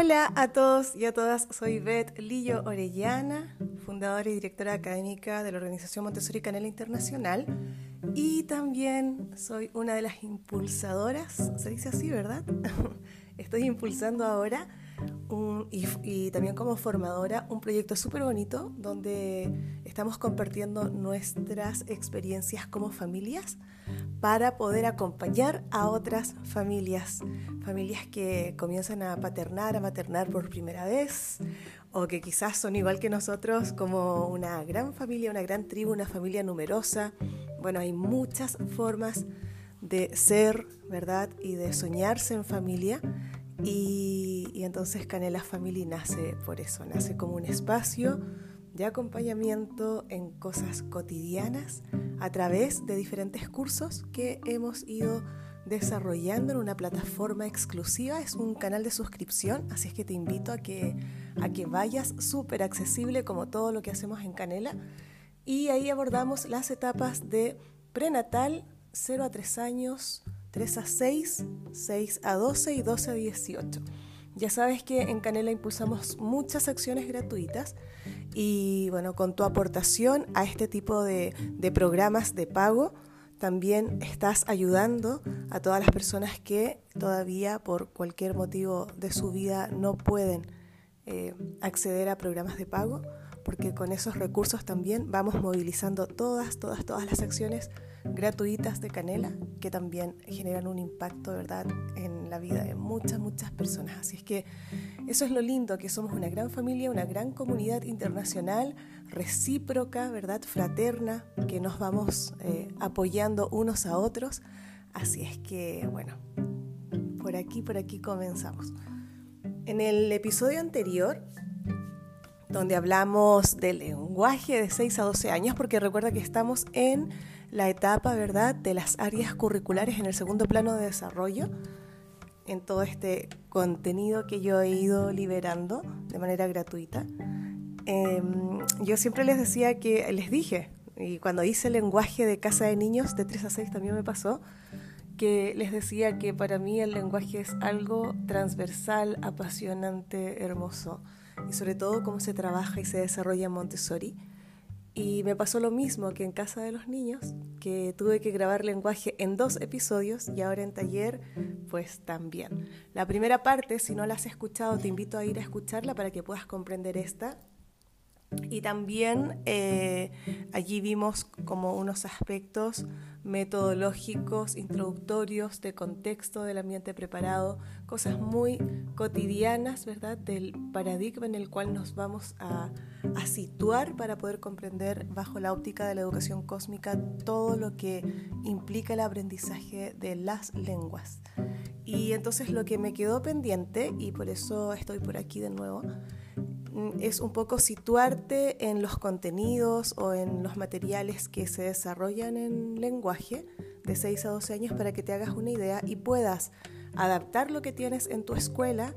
Hola a todos y a todas, soy Beth Lillo Orellana, fundadora y directora académica de la Organización Montessori Canela Internacional y también soy una de las impulsadoras, se dice así, ¿verdad? Estoy impulsando ahora y, también como formadora un proyecto súper bonito donde estamos compartiendo nuestras experiencias como familias para poder acompañar a otras familias, familias que comienzan a paternar, a maternar por primera vez o que quizás son igual que nosotros como una gran familia, una gran tribu, una familia numerosa. Bueno, hay muchas formas de ser, ¿verdad? Y de soñarse en familia y, entonces Canela Family nace por eso, nace como un espacio de acompañamiento en cosas cotidianas a través de diferentes cursos que hemos ido desarrollando en una plataforma exclusiva. Es un canal de suscripción, así es que te invito a que, a que vayas súper accesible como todo lo que hacemos en Canela. Y ahí abordamos las etapas de prenatal, 0 a 3 años, 3 a 6, 6 a 12 y 12 a 18. Ya sabes que en Canela impulsamos muchas acciones gratuitas y bueno, con tu aportación a este tipo de, programas de pago, también estás ayudando a todas las personas que todavía por cualquier motivo de su vida no pueden eh, acceder a programas de pago, porque con esos recursos también vamos movilizando todas, todas, todas las acciones gratuitas de Canela que también generan un impacto, ¿verdad?, en la vida de muchas, muchas personas. Así es que eso es lo lindo, que somos una gran familia, una gran comunidad internacional, recíproca, ¿verdad?, fraterna, que nos vamos eh, apoyando unos a otros. Así es que, bueno, por aquí, por aquí comenzamos. En el episodio anterior donde hablamos del lenguaje de 6 a 12 años, porque recuerda que estamos en la etapa, ¿verdad?, de las áreas curriculares en el segundo plano de desarrollo, en todo este contenido que yo he ido liberando de manera gratuita. Em, yo siempre les decía que, les dije, y cuando hice el lenguaje de casa de niños de 3 a 6 también me pasó, que les decía que para mí el lenguaje es algo transversal, apasionante, hermoso, y sobre todo cómo se trabaja y se desarrolla en Montessori y me pasó lo mismo que en Casa de los Niños, que tuve que grabar lenguaje en dos episodios y ahora en taller, pues también. La primera parte, si no la has escuchado, te invito a ir a escucharla para que puedas comprender esta. Y también eh, allí vimos como unos aspectos metodológicos, introductorios, de contexto del ambiente preparado, cosas muy cotidianas, ¿verdad? Del paradigma en el cual nos vamos a, a situar para poder comprender bajo la óptica de la educación cósmica todo lo que implica el aprendizaje de las lenguas. Y entonces lo que me quedó pendiente, y por eso estoy por aquí de nuevo, es un poco situarte en los contenidos o en los materiales que se desarrollan en lenguaje de 6 a 12 años para que te hagas una idea y puedas adaptar lo que tienes en tu escuela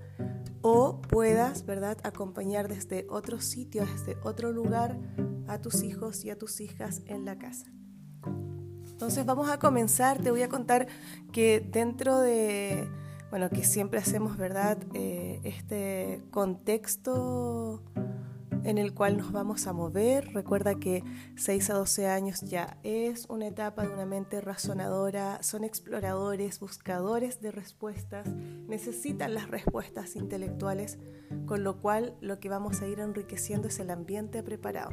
o puedas, ¿verdad?, acompañar desde otro sitio, desde otro lugar a tus hijos y a tus hijas en la casa. Entonces vamos a comenzar, te voy a contar que dentro de bueno, que siempre hacemos, ¿verdad? Eh, este contexto en el cual nos vamos a mover. Recuerda que 6 a 12 años ya es una etapa de una mente razonadora, son exploradores, buscadores de respuestas, necesitan las respuestas intelectuales, con lo cual lo que vamos a ir enriqueciendo es el ambiente preparado.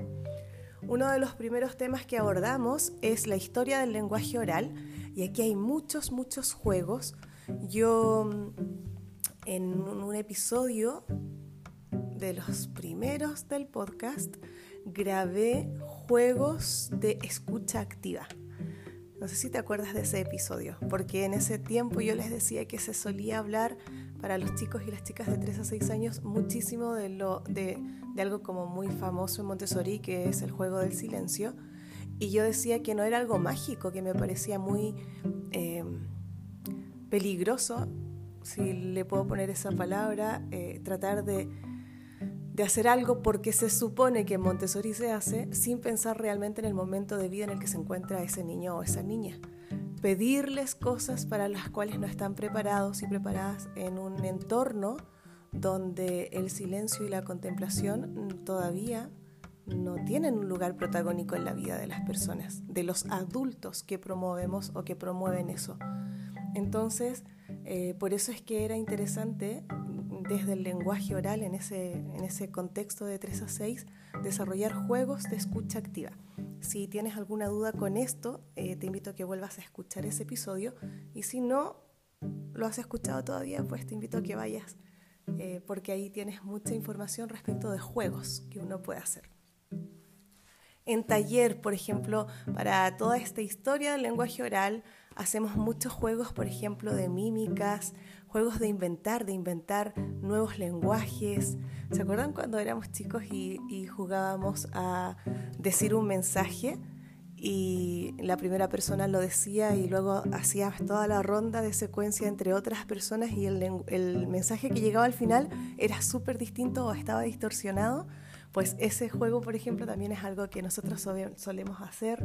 Uno de los primeros temas que abordamos es la historia del lenguaje oral y aquí hay muchos, muchos juegos yo en un episodio de los primeros del podcast grabé juegos de escucha activa. No sé si te acuerdas de ese episodio, porque en ese tiempo yo les decía que se solía hablar para los chicos y las chicas de 3 a 6 años muchísimo de, lo, de, algo como muy famoso en Montessori, que es el juego del silencio. Y yo decía que no era algo mágico, que me parecía muy... Eh, peligroso, si le puedo poner esa palabra, eh, tratar de, de hacer algo porque se supone que Montessori se hace sin pensar realmente en el momento de vida en el que se encuentra ese niño o esa niña. Pedirles cosas para las cuales no están preparados y preparadas en un entorno donde el silencio y la contemplación todavía no tienen un lugar protagónico en la vida de las personas, de los adultos que promovemos o que promueven eso. Entonces, eh, por eso es que era interesante desde el lenguaje oral en ese, en ese contexto de 3 a 6 desarrollar juegos de escucha activa. Si tienes alguna duda con esto, eh, te invito a que vuelvas a escuchar ese episodio y si no lo has escuchado todavía, pues te invito a que vayas eh, porque ahí tienes mucha información respecto de juegos que uno puede hacer. En taller, por ejemplo, para toda esta historia del lenguaje oral, hacemos muchos juegos, por ejemplo, de mímicas, juegos de inventar, de inventar nuevos lenguajes. ¿Se acuerdan cuando éramos chicos y, jugábamos a decir un mensaje? y la primera persona lo decía y luego hacías toda la ronda de secuencia entre otras personas y el, el mensaje que llegaba al final era súper distinto o estaba distorsionado pues ese juego, por ejemplo, también es algo que nosotros solemos hacer.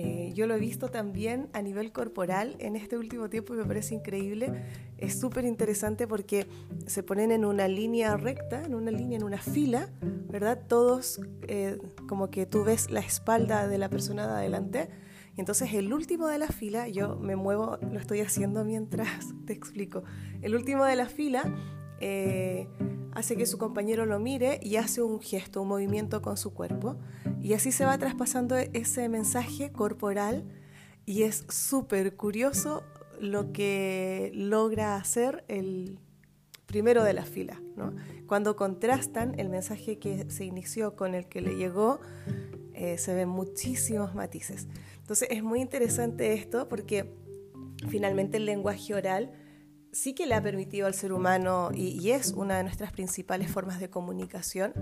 Eh, yo lo he visto también a nivel corporal en este último tiempo y me parece increíble. Es súper interesante porque se ponen en una línea recta, en una línea, en una fila, ¿verdad? Todos eh, como que tú ves la espalda de la persona de adelante. Y entonces el último de la fila, yo me muevo, lo estoy haciendo mientras te explico. El último de la fila eh, hace que su compañero lo mire y hace un gesto, un movimiento con su cuerpo. Y así se va traspasando ese mensaje corporal y es súper curioso lo que logra hacer el primero de la fila. Cuando contrastan el mensaje que se inició con el que le llegó, eh, se ven muchísimos matices. Entonces es muy interesante esto porque finalmente el lenguaje oral sí que le ha permitido al ser humano, y, es una de nuestras principales formas de comunicación,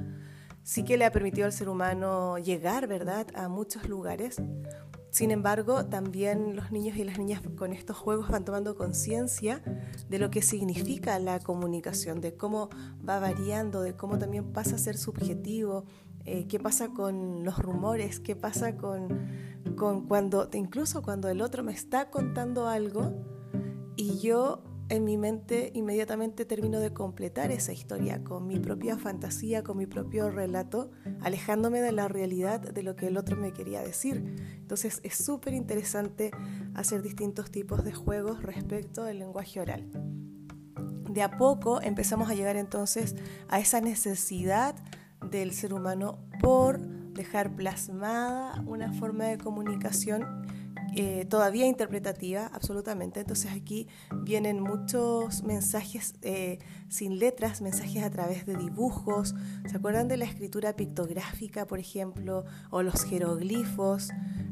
sí que le ha permitido al ser humano llegar, ¿verdad?, a muchos lugares. Sin embargo, también los niños y las niñas con estos juegos van tomando conciencia de lo que significa la comunicación, de cómo va variando, de cómo también pasa a ser subjetivo, eh, qué pasa con los rumores, qué pasa con, con cuando, incluso cuando el otro me está contando algo y yo en mi mente inmediatamente termino de completar esa historia con mi propia fantasía, con mi propio relato, alejándome de la realidad de lo que el otro me quería decir. Entonces es súper interesante hacer distintos tipos de juegos respecto del lenguaje oral. De a poco empezamos a llegar entonces a esa necesidad del ser humano por dejar plasmada una forma de comunicación eh, todavía interpretativa, absolutamente. Entonces aquí vienen muchos mensajes eh, sin letras, mensajes a través de dibujos. ¿Se acuerdan de la escritura pictográfica, por ejemplo, o los jeroglifos?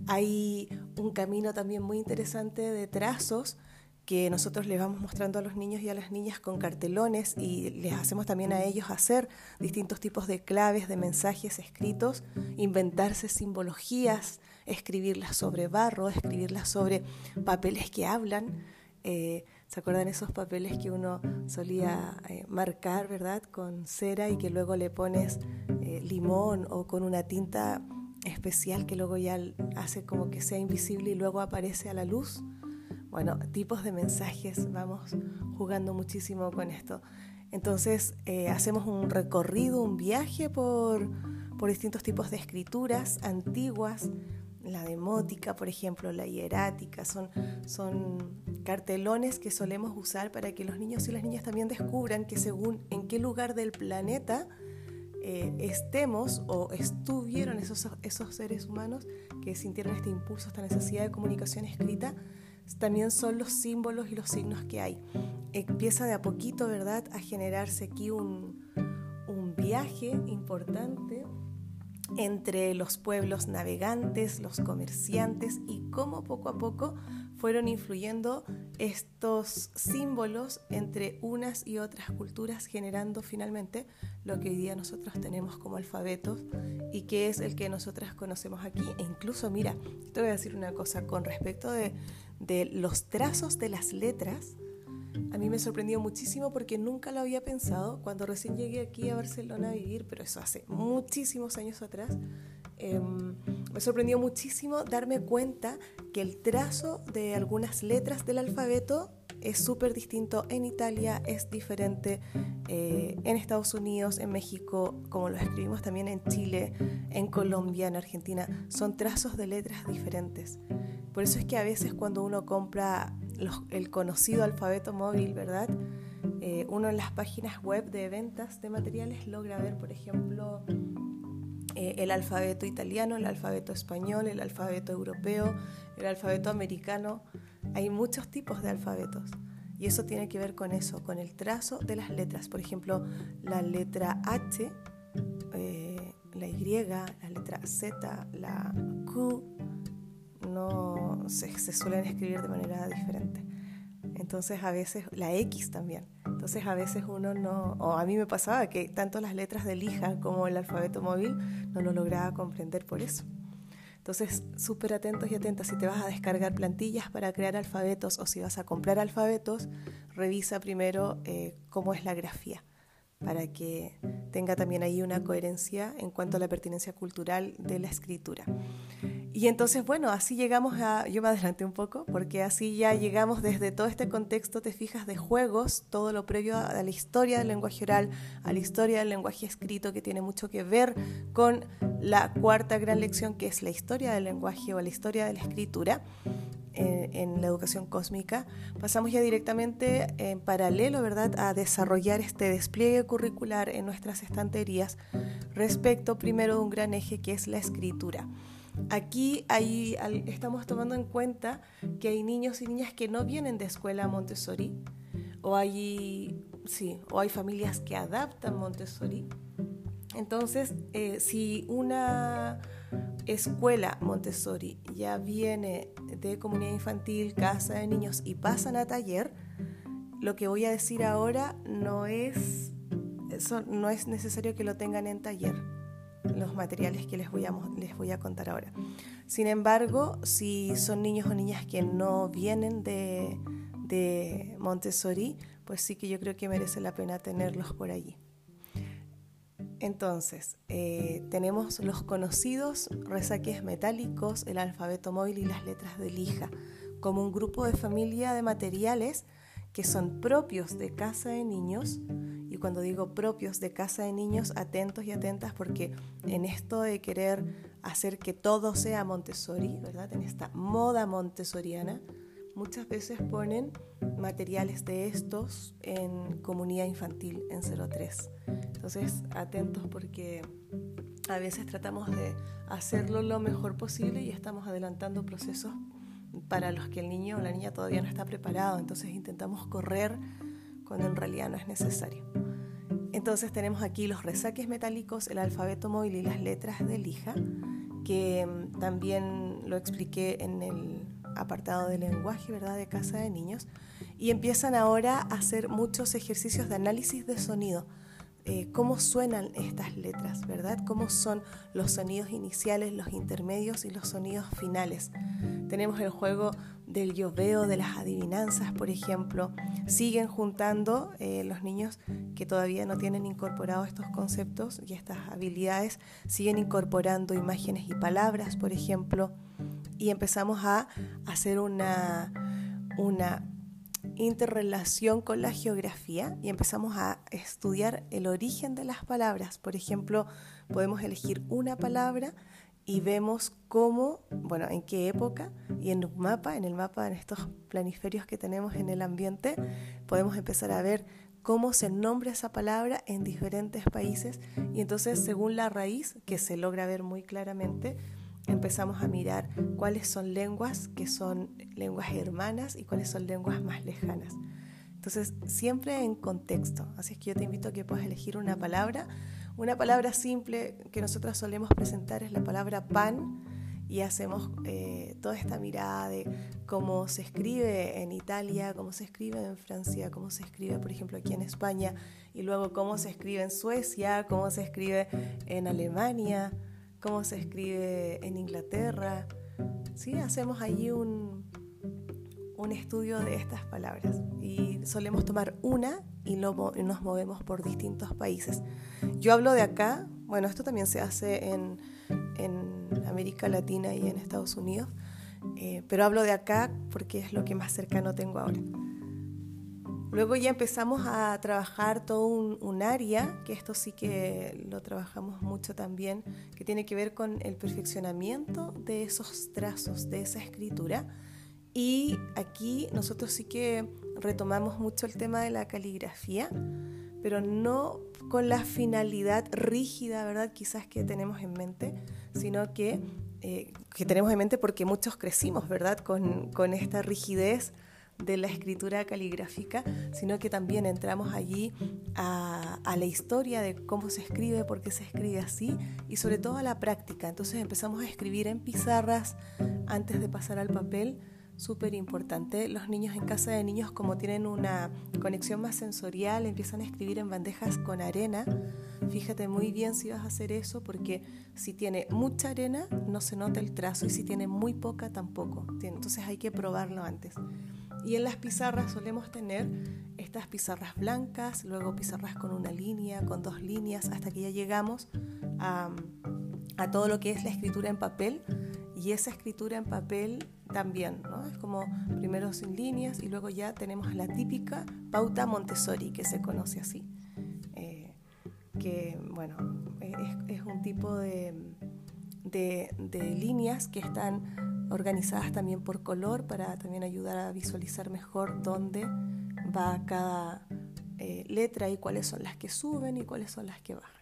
Hay un camino también muy interesante de trazos que nosotros les vamos mostrando a los niños y a las niñas con cartelones y les hacemos también a ellos hacer distintos tipos de claves, de mensajes escritos, inventarse simbologías, escribirlas sobre barro, escribirlas sobre papeles que hablan. Eh, ¿Se acuerdan esos papeles que uno solía eh, marcar, verdad? Con cera y que luego le pones eh, limón o con una tinta especial que luego ya hace como que sea invisible y luego aparece a la luz. Bueno, tipos de mensajes, vamos jugando muchísimo con esto. Entonces hacemos un recorrido, un viaje por, por distintos tipos de escrituras antiguas, la demótica, por ejemplo, la hierática, son, son cartelones que solemos usar para que los niños y las niñas también descubran que según en qué lugar del planeta eh, estemos o estuvieron esos, esos seres humanos que sintieron este impulso, esta necesidad de comunicación escrita, también son los símbolos y los signos que hay. Empieza de a poquito, ¿verdad?, a generarse aquí un, un viaje importante entre los pueblos navegantes, los comerciantes y cómo poco a poco fueron influyendo estos símbolos entre unas y otras culturas, generando finalmente lo que hoy día nosotros tenemos como alfabetos y que es el que nosotras conocemos aquí. E incluso, mira, te voy a decir una cosa con respecto de, de los trazos de las letras a mí me sorprendió muchísimo porque nunca lo había pensado cuando recién llegué aquí a Barcelona a vivir, pero eso hace muchísimos años atrás. Em, me sorprendió muchísimo darme cuenta que el trazo de algunas letras del alfabeto es súper distinto en Italia, es diferente eh, en Estados Unidos, en México, como lo escribimos también en Chile, en Colombia, en Argentina. Son trazos de letras diferentes. Por eso es que a veces cuando uno compra el conocido alfabeto móvil, ¿verdad? Eh, uno en las páginas web de ventas de materiales logra ver, por ejemplo, eh, el alfabeto italiano, el alfabeto español, el alfabeto europeo, el alfabeto americano. Hay muchos tipos de alfabetos. Y eso tiene que ver con eso, con el trazo de las letras. Por ejemplo, la letra H, eh, la Y, la letra Z, la Q, no se, se suelen escribir de manera diferente. Entonces a veces, la X también. Entonces a veces uno no, o a mí me pasaba que tanto las letras de lija como el alfabeto móvil no lo lograba comprender por eso. Entonces, súper atentos y atentas, si te vas a descargar plantillas para crear alfabetos o si vas a comprar alfabetos, revisa primero eh, cómo es la grafía, para que tenga también ahí una coherencia en cuanto a la pertinencia cultural de la escritura. Y entonces, bueno, así llegamos a, yo me adelanté un poco, porque así ya llegamos desde todo este contexto, te fijas, de juegos, todo lo previo a la historia del lenguaje oral, a la historia del lenguaje escrito, que tiene mucho que ver con la cuarta gran lección, que es la historia del lenguaje o la historia de la escritura. En, en, la educación cósmica, pasamos ya directamente en paralelo, ¿verdad?, a desarrollar este despliegue curricular en nuestras estanterías respecto primero de un gran eje que es la escritura. Aquí estamos tomando en cuenta que hay niños y niñas que no vienen de escuela Montessori o hay, sí, o hay familias que adaptan Montessori. Entonces, eh, si una escuela Montessori ya viene de comunidad infantil, casa de niños y pasan a taller, lo que voy a decir ahora no es, no es necesario que lo tengan en taller los materiales que les voy, a, les voy a contar ahora. Sin embargo, si son niños o niñas que no vienen de, Montessori, pues sí que yo creo que merece la pena tenerlos por allí. Entonces, eh, tenemos los conocidos resaques metálicos, el alfabeto móvil y las letras de lija, como un grupo de familia de materiales que son propios de casa de niños cuando digo propios de casa de niños, atentos y atentas porque en esto de querer hacer que todo sea Montessori, ¿verdad? En esta moda montessoriana, muchas veces ponen materiales de estos en comunidad infantil en 03. Entonces, atentos porque a veces tratamos de hacerlo lo mejor posible y estamos adelantando procesos para los que el niño o la niña todavía no está preparado. Entonces intentamos correr cuando en realidad no es necesario. Entonces tenemos aquí los resaques metálicos, el alfabeto móvil y las letras de lija, que mm, también lo expliqué en el apartado de lenguaje, ¿verdad?, de casa de niños. Y empiezan ahora a hacer muchos ejercicios de análisis de sonido. Eh, cómo suenan estas letras, ¿verdad? Cómo son los sonidos iniciales, los intermedios y los sonidos finales. Tenemos el juego del yo veo, de las adivinanzas, por ejemplo. Siguen juntando eh, los niños que todavía no tienen incorporados estos conceptos y estas habilidades, siguen incorporando imágenes y palabras, por ejemplo, y empezamos a hacer una, una interrelación con la geografía y empezamos a estudiar el origen de las palabras. Por ejemplo, podemos elegir una palabra y vemos cómo, bueno, en qué época y en un mapa, en el mapa, en estos planiferios que tenemos en el ambiente, podemos empezar a ver cómo se nombra esa palabra en diferentes países y entonces según la raíz, que se logra ver muy claramente, empezamos a mirar cuáles son lenguas que son lenguas hermanas y cuáles son lenguas más lejanas. Entonces, siempre en contexto. Así es que yo te invito a que puedas elegir una palabra. Una palabra simple que nosotros solemos presentar es la palabra pan y hacemos eh, toda esta mirada de cómo se escribe en Italia, cómo se escribe en Francia, cómo se escribe, por ejemplo, aquí en España, y luego cómo se escribe en Suecia, cómo se escribe en Alemania cómo se escribe en Inglaterra. ¿sí? Hacemos allí un, un estudio de estas palabras y solemos tomar una y, nos movemos por distintos países. Yo hablo de acá, bueno, esto también se hace en, en América Latina y en Estados Unidos, eh, pero hablo de acá porque es lo que más cercano tengo ahora. Luego ya empezamos a trabajar todo un, área, que esto sí que lo trabajamos mucho también, que tiene que ver con el perfeccionamiento de esos trazos, de esa escritura. Y aquí nosotros sí que retomamos mucho el tema de la caligrafía, pero no con la finalidad rígida, ¿verdad? Quizás que tenemos en mente, sino que, eh, que tenemos en mente porque muchos crecimos, ¿verdad? Con, con esta rigidez de la escritura caligráfica, sino que también entramos allí a, la historia de cómo se escribe, por qué se escribe así y sobre todo a la práctica. Entonces empezamos a escribir en pizarras antes de pasar al papel, súper importante. Los niños en casa de niños como tienen una conexión más sensorial, empiezan a escribir en bandejas con arena. Fíjate muy bien si vas a hacer eso porque si tiene mucha arena no se nota el trazo y si tiene muy poca tampoco. Entonces hay que probarlo antes. Y en las pizarras solemos tener estas pizarras blancas, luego pizarras con una línea, con dos líneas, hasta que ya llegamos a, todo lo que es la escritura en papel. Y esa escritura en papel también, ¿no? Es como primero sin líneas y luego ya tenemos la típica pauta Montessori, que se conoce así. Eh, que, bueno, es, un tipo de, de líneas que están organizadas también por color para también ayudar a visualizar mejor dónde va cada eh, letra y cuáles son las que suben y cuáles son las que bajan.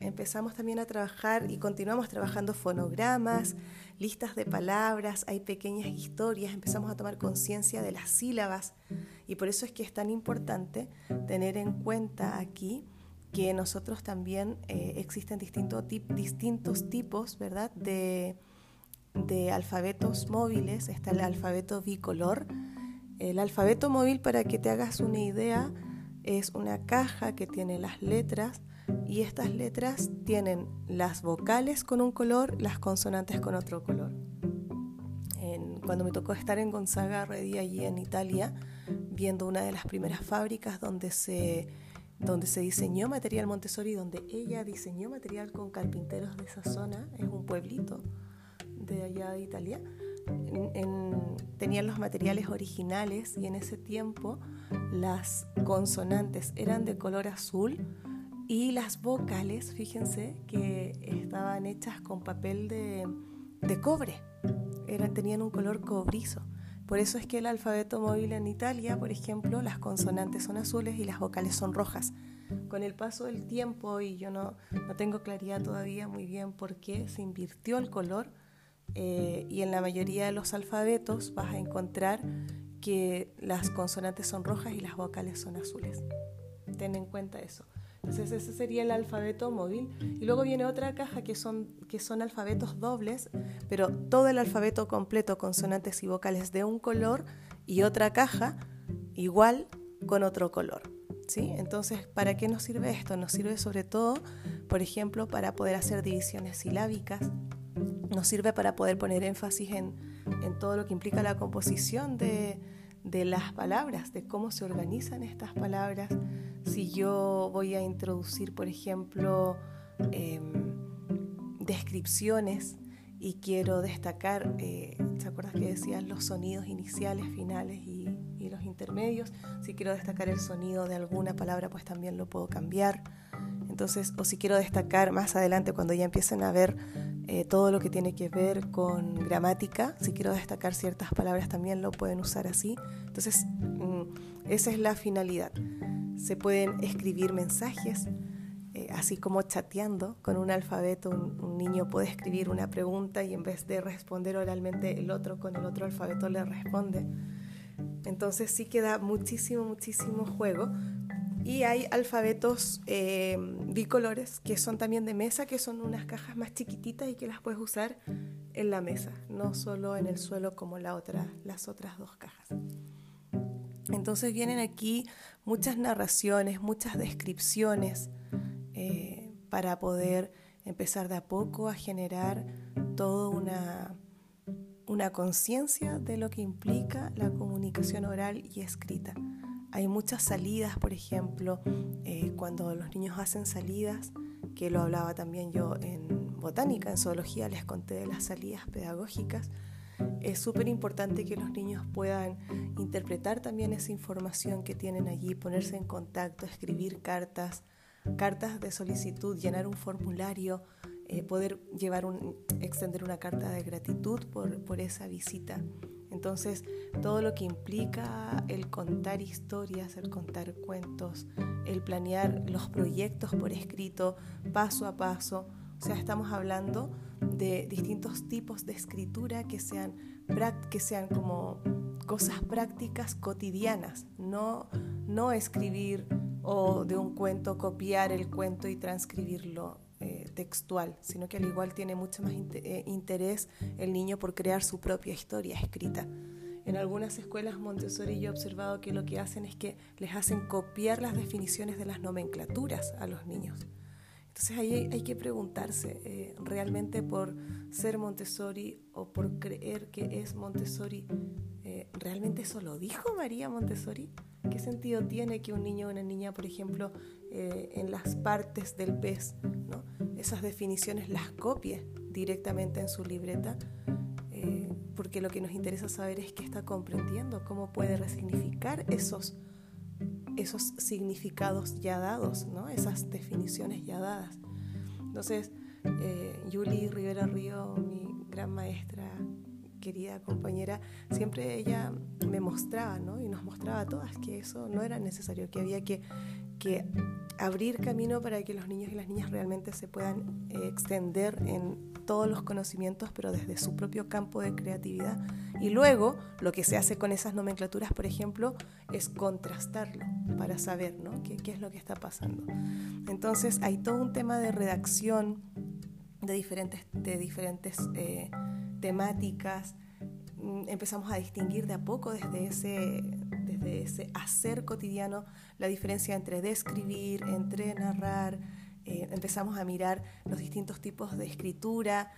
Empezamos también a trabajar y continuamos trabajando fonogramas, listas de palabras, hay pequeñas historias, empezamos a tomar conciencia de las sílabas y por eso es que es tan importante tener en cuenta aquí que nosotros también eh, existen distintos tipos ¿verdad? de de alfabetos móviles, está el alfabeto bicolor. El alfabeto móvil, para que te hagas una idea, es una caja que tiene las letras y estas letras tienen las vocales con un color, las consonantes con otro color. cuando me tocó estar en Gonzaga Redi, allí en Italia, viendo una de las primeras fábricas donde se, donde se diseñó material Montessori, donde ella diseñó material con carpinteros de esa zona, es un pueblito de allá de Italia, tenían los materiales originales y en ese tiempo las consonantes eran de color azul y las vocales, fíjense, que estaban hechas con papel de, cobre, eran, tenían un color cobrizo. Por eso es que el alfabeto móvil en Italia, por ejemplo, las consonantes son azules y las vocales son rojas. Con el paso del tiempo, y yo no, no tengo claridad todavía muy bien por qué se invirtió el color, eh, y en la mayoría de los alfabetos vas a encontrar que las consonantes son rojas y las vocales son azules. Ten en cuenta eso. Entonces ese sería el alfabeto móvil. Y luego viene otra caja que son, que son alfabetos dobles, pero todo el alfabeto completo, consonantes y vocales de un color, y otra caja igual con otro color. ¿sí? Entonces, ¿para qué nos sirve esto? Nos sirve sobre todo, por ejemplo, para poder hacer divisiones silábicas, nos sirve para poder poner énfasis en, todo lo que implica la composición de, las palabras, de cómo se organizan estas palabras. Si yo voy a introducir, por ejemplo, em, descripciones y quiero destacar, eh, ¿te acuerdas que decías los sonidos iniciales, finales y, y, los intermedios? Si quiero destacar el sonido de alguna palabra, pues también lo puedo cambiar. Entonces, o si quiero destacar más adelante, cuando ya empiecen a ver eh, todo lo que tiene que ver con gramática. Si quiero destacar ciertas palabras también lo pueden usar así. Entonces, mm, esa es la finalidad. Se pueden escribir mensajes, eh, así como chateando con un alfabeto. Un, niño puede escribir una pregunta y en vez de responder oralmente, el otro con el otro alfabeto le responde. Entonces sí queda muchísimo, muchísimo juego y hay alfabetos eh, bicolores que son también de mesa, que son unas cajas más chiquititas y que las puedes usar en la mesa, no solo en el suelo como las otras dos cajas. Entonces vienen aquí muchas narraciones, muchas descripciones eh, para poder empezar de a poco a generar toda una conciencia de lo que implica la comunicación oral y escrita. Hay muchas salidas, por ejemplo, eh, cuando los niños hacen salidas, que lo hablaba también yo en botánica, en zoología, les conté de las salidas pedagógicas. es súper importante que los niños puedan interpretar también esa información que tienen allí, ponerse en contacto, escribir cartas, cartas de solicitud, llenar un formulario, eh, poder llevar extender una carta de gratitud por, por esa visita. Entonces, todo lo que implica el contar historias, el contar cuentos, el planear los proyectos por escrito, paso a paso, o sea, estamos hablando de distintos tipos de escritura que sean, que sean como cosas prácticas cotidianas, no, no escribir o de un cuento copiar el cuento y transcribirlo textual, sino que al igual tiene mucho más eh, interés el niño por crear su propia historia escrita. En algunas escuelas Montessori yo he observado que lo que hacen es que les hacen copiar las definiciones de las nomenclaturas a los niños. Entonces ahí hay, que preguntarse, eh, ¿realmente por ser Montessori o por creer que es Montessori, eh, ¿realmente eso lo dijo María Montessori? ¿Qué sentido tiene que un niño o una niña, por ejemplo, eh, en las partes del pez, ¿no? esas definiciones las copie directamente en su libreta? porque lo que nos interesa saber es qué está comprendiendo, cómo puede resignificar esos esos significados ya dados, ¿no? esas definiciones ya dadas. Entonces, eh, Yuli Rivera Río, mi gran maestra, querida compañera, siempre ella me mostraba, ¿no? Y nos mostraba a todas que eso no era necesario, que había que, que abrir camino para que los niños y las niñas realmente se puedan eh, extender en todos los conocimientos, pero desde su propio campo de creatividad. Y luego, lo que se hace con esas nomenclaturas, por ejemplo, es contrastarlo para saber ¿no? qué, es lo que está pasando. Entonces, hay todo un tema de redacción de diferentes, de diferentes eh, temáticas. Mm, empezamos a distinguir de a poco desde ese, desde ese hacer cotidiano la diferencia entre describir, entre narrar. Eh, empezamos a mirar los distintos tipos de escritura,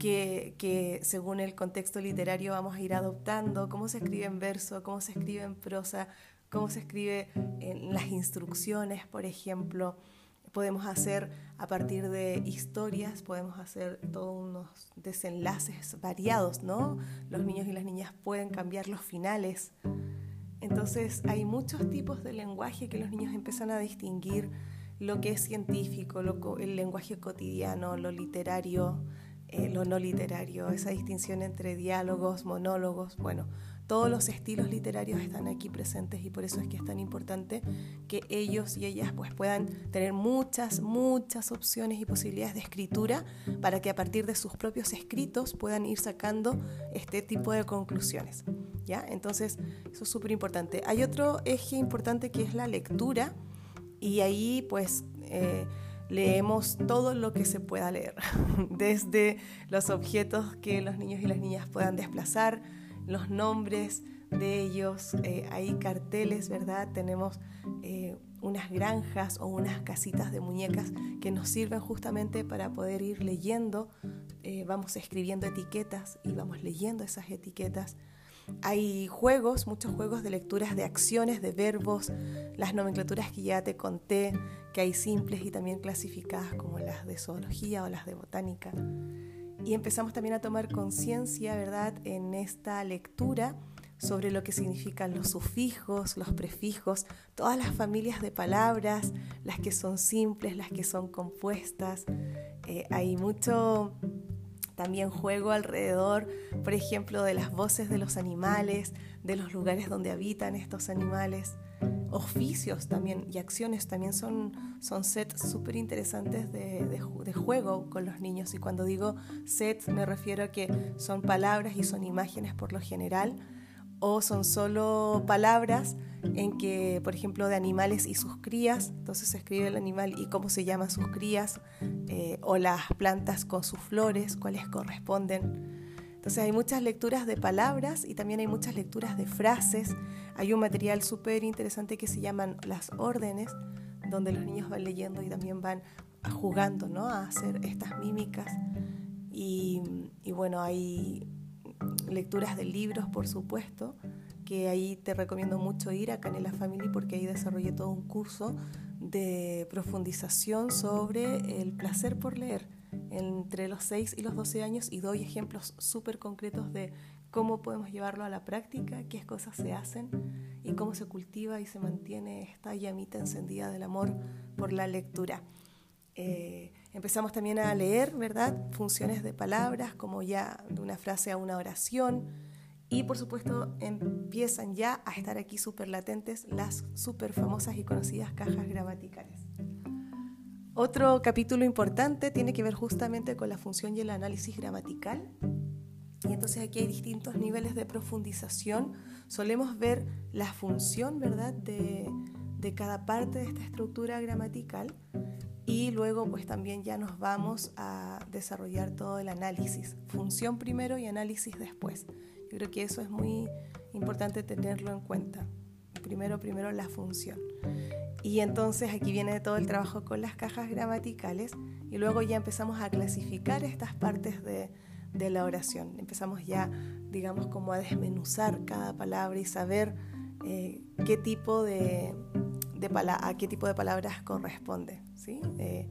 que, que, según el contexto literario vamos a ir adoptando, cómo se escribe en verso, cómo se escribe en prosa, cómo se escribe en las instrucciones, por ejemplo podemos hacer a partir de historias, podemos hacer todos unos desenlaces variados, ¿no? Los niños y las niñas pueden cambiar los finales. Entonces hay muchos tipos de lenguaje que los niños empiezan a distinguir lo que es científico, lo, el lenguaje cotidiano, lo literario, eh, lo no literario, esa distinción entre diálogos, monólogos, bueno, todos los estilos literarios están aquí presentes y por eso es que es tan importante que ellos y ellas pues puedan tener muchas, muchas opciones y posibilidades de escritura para que a partir de sus propios escritos puedan ir sacando este tipo de conclusiones. ¿ya? Entonces, eso es súper importante. Hay otro eje importante que es la lectura y ahí pues... Eh, leemos todo lo que se pueda leer, desde los objetos que los niños y las niñas puedan desplazar, los nombres de ellos, eh, hay carteles, ¿verdad? Tenemos eh, unas granjas o unas casitas de muñecas que nos sirven justamente para poder ir leyendo, eh, vamos escribiendo etiquetas y vamos leyendo esas etiquetas. Hay juegos, muchos juegos de lecturas de acciones, de verbos, las nomenclaturas que ya te conté, que hay simples y también clasificadas como las de zoología o las de botánica y empezamos también a tomar conciencia, ¿verdad?, en esta lectura sobre lo que significan los sufijos, los prefijos, todas las familias de palabras, las que son simples, las que son compuestas. Eh, hay mucho también juego alrededor, por ejemplo, de las voces de los animales, de los lugares donde habitan estos animales oficios también y acciones también son, son sets súper interesantes de, de, juego con los niños. Y cuando digo sets me refiero a que son palabras y son imágenes por lo general o son solo palabras en que, por ejemplo, de animales y sus crías, entonces se escribe el animal y cómo se llaman sus crías, eh, o las plantas con sus flores, cuáles corresponden. Entonces hay muchas lecturas de palabras y también hay muchas lecturas de frases. Hay un material súper interesante que se llaman las órdenes, donde los niños van leyendo y también van jugando ¿no? a hacer estas mímicas. Y, y bueno, hay lecturas de libros, por supuesto, que ahí te recomiendo mucho ir a Canela Family porque ahí desarrollé todo un curso de profundización sobre el placer por leer entre los 6 y los 12 años y doy ejemplos súper concretos de cómo podemos llevarlo a la práctica, qué cosas se hacen y cómo se cultiva y se mantiene esta llamita encendida del amor por la lectura. Eh, empezamos también a leer, ¿verdad? Funciones de palabras, como ya de una frase a una oración. Y por supuesto empiezan ya a estar aquí súper latentes las súper famosas y conocidas cajas gramaticales. Otro capítulo importante tiene que ver justamente con la función y el análisis gramatical. Y entonces aquí hay distintos niveles de profundización. Solemos ver la función, ¿verdad?, de, de cada parte de esta estructura gramatical y luego pues también ya nos vamos a desarrollar todo el análisis. Función primero y análisis después. Yo creo que eso es muy importante tenerlo en cuenta. Primero, primero la función. Y entonces aquí viene todo el trabajo con las cajas gramaticales y luego ya empezamos a clasificar estas partes de, la oración. Empezamos ya, digamos, como a desmenuzar cada palabra y saber eh, qué tipo de, a qué tipo de palabras corresponde. ¿sí? Eh,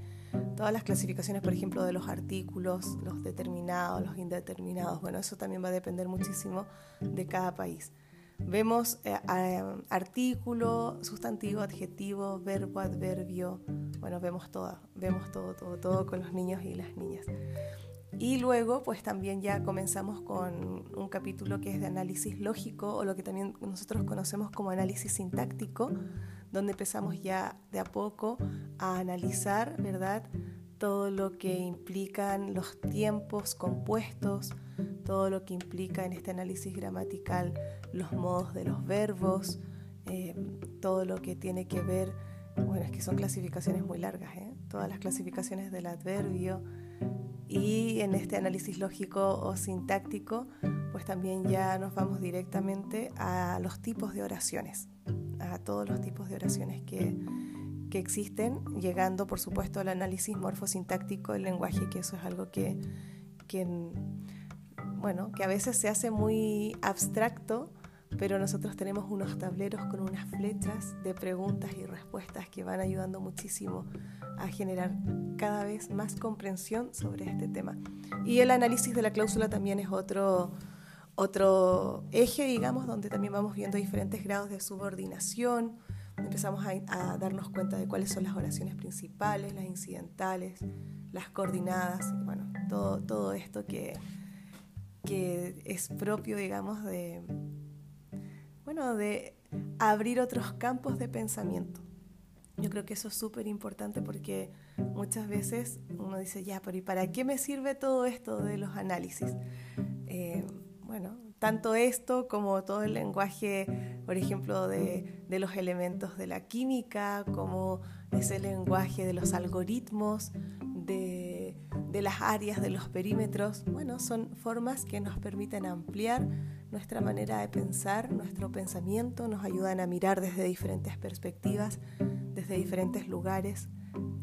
todas las clasificaciones, por ejemplo, de los artículos, los determinados, los indeterminados, bueno, eso también va a depender muchísimo de cada país. Vemos eh, artículo, sustantivo, adjetivo, verbo, adverbio. Bueno, vemos todo, vemos todo, todo, todo con los niños y las niñas. Y luego, pues también ya comenzamos con un capítulo que es de análisis lógico o lo que también nosotros conocemos como análisis sintáctico, donde empezamos ya de a poco a analizar, ¿verdad? Todo lo que implican los tiempos compuestos, todo lo que implica en este análisis gramatical los modos de los verbos, eh, todo lo que tiene que ver, bueno, es que son clasificaciones muy largas, ¿eh? todas las clasificaciones del adverbio y en este análisis lógico o sintáctico, pues también ya nos vamos directamente a los tipos de oraciones, a todos los tipos de oraciones que, que existen, llegando por supuesto al análisis morfosintáctico del lenguaje, que eso es algo que, que bueno, que a veces se hace muy abstracto, pero nosotros tenemos unos tableros con unas flechas de preguntas y respuestas que van ayudando muchísimo a generar cada vez más comprensión sobre este tema. Y el análisis de la cláusula también es otro, otro eje, digamos, donde también vamos viendo diferentes grados de subordinación. Empezamos a, darnos cuenta de cuáles son las oraciones principales, las incidentales, las coordinadas, bueno, todo, todo esto que que es propio, digamos, de, bueno, de abrir otros campos de pensamiento. Yo creo que eso es súper importante porque muchas veces uno dice, ya, pero ¿y para qué me sirve todo esto de los análisis? Eh, bueno, tanto esto como todo el lenguaje, por ejemplo, de, de, los elementos de la química, como ese lenguaje de los algoritmos, de, de las áreas, de los perímetros, bueno, son formas que nos permiten ampliar nuestra manera de pensar, nuestro pensamiento, nos ayudan a mirar desde diferentes perspectivas, desde diferentes lugares,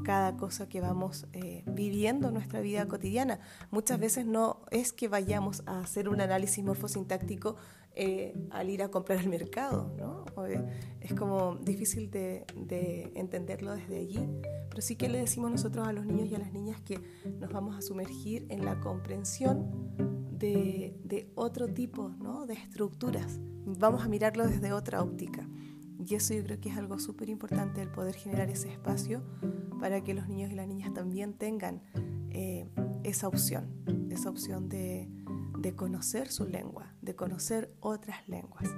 cada cosa que vamos eh, viviendo en nuestra vida cotidiana. Muchas veces no es que vayamos a hacer un análisis morfosintáctico eh, al ir a comprar al mercado, ¿no? Es como difícil de, entenderlo desde allí, pero sí que le decimos nosotros a los niños y a las niñas que nos vamos a sumergir en la comprensión de, de otro tipo ¿no? de estructuras, vamos a mirarlo desde otra óptica. Y eso yo creo que es algo súper importante, el poder generar ese espacio para que los niños y las niñas también tengan eh, esa opción, esa opción de, de conocer su lengua, de conocer otras lenguas.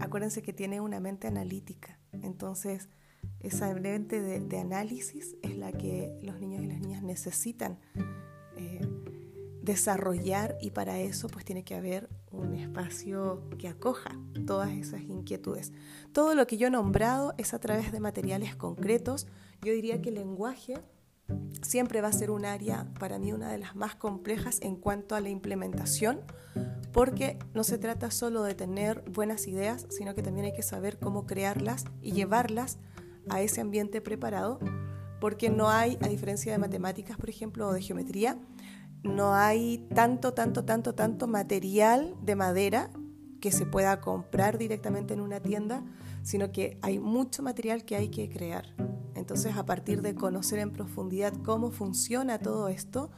Acuérdense que tiene una mente analítica, entonces esa mente de, análisis es la que los niños y las niñas necesitan eh, desarrollar y para eso pues tiene que haber un espacio que acoja todas esas inquietudes. Todo lo que yo he nombrado es a través de materiales concretos. Yo diría que el lenguaje siempre va a ser un área para mí una de las más complejas en cuanto a la implementación, porque no se trata solo de tener buenas ideas, sino que también hay que saber cómo crearlas y llevarlas a ese ambiente preparado, porque no hay, a diferencia de matemáticas, por ejemplo, o de geometría, no hay tanto, tanto, tanto, tanto material de madera que se pueda comprar directamente en una tienda, sino que hay mucho material que hay que crear. Entonces, a partir de conocer en profundidad cómo funciona todo esto,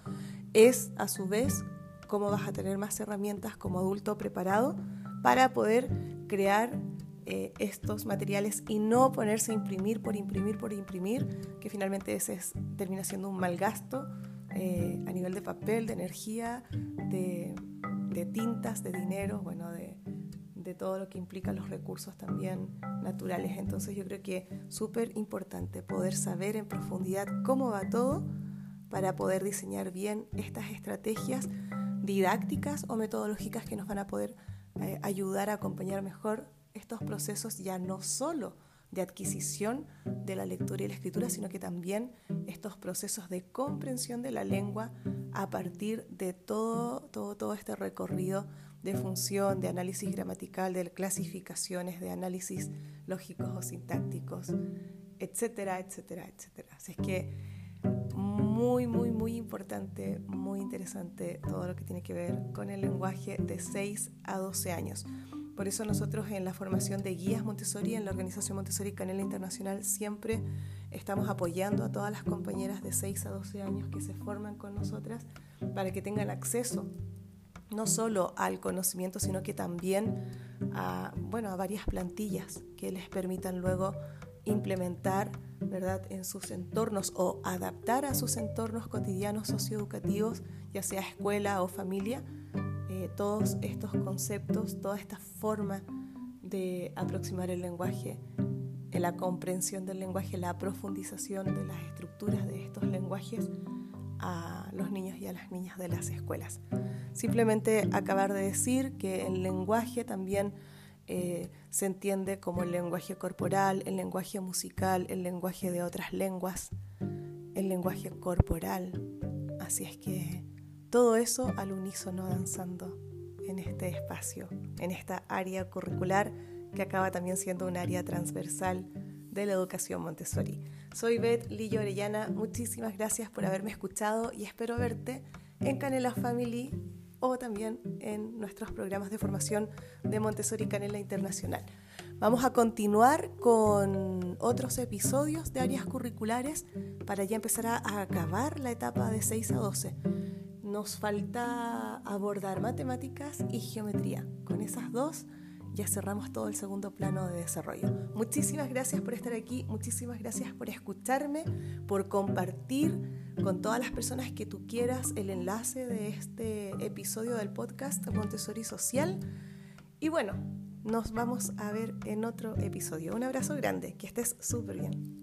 es a su vez cómo vas a tener más herramientas como adulto preparado para poder crear eh, estos materiales y no ponerse a imprimir por imprimir por imprimir, que finalmente ese termina siendo un mal gasto eh, a nivel de papel, de energía, de, tintas, de dinero, bueno, de, todo lo que implica los recursos también naturales. Entonces yo creo que es súper importante poder saber en profundidad cómo va todo para poder diseñar bien estas estrategias didácticas o metodológicas que nos van a poder eh, ayudar a acompañar mejor estos procesos ya no solo de adquisición de la lectura y la escritura, sino que también estos procesos de comprensión de la lengua a partir de todo, todo, todo este recorrido de función, de análisis gramatical, de clasificaciones, de análisis lógicos o sintácticos, etcétera, etcétera, etcétera. Así es que muy, muy, muy importante, muy interesante todo lo que tiene que ver con el lenguaje de 6 a 12 años. Por eso nosotros en la formación de guías Montessori, en la organización Montessori Canela Internacional, siempre estamos apoyando a todas las compañeras de 6 a 12 años que se forman con nosotras para que tengan acceso no solo al conocimiento, sino que también a, bueno, a varias plantillas que les permitan luego implementar ¿verdad? en sus entornos o adaptar a sus entornos cotidianos socioeducativos, ya sea escuela o familia, eh, todos estos conceptos, toda esta forma de aproximar el lenguaje, la comprensión del lenguaje, la profundización de las estructuras de estos lenguajes a los niños y a las niñas de las escuelas. Simplemente acabar de decir que el lenguaje también eh, se entiende como el lenguaje corporal, el lenguaje musical, el lenguaje de otras lenguas, el lenguaje corporal. Así es que todo eso al unísono danzando en este espacio, en esta área curricular que acaba también siendo un área transversal de la educación Montessori. Soy Beth Lillo Orellana, muchísimas gracias por haberme escuchado y espero verte en Canela Family o también en nuestros programas de formación de Montessori Canela Internacional. Vamos a continuar con otros episodios de áreas curriculares para ya empezar a acabar la etapa de 6 a 12. Nos falta abordar matemáticas y geometría. Con esas dos ya cerramos todo el segundo plano de desarrollo. Muchísimas gracias por estar aquí, muchísimas gracias por escucharme, por compartir con todas las personas que tú quieras el enlace de este episodio del podcast Montessori Social. Y bueno, nos vamos a ver en otro episodio. Un abrazo grande, que estés súper bien.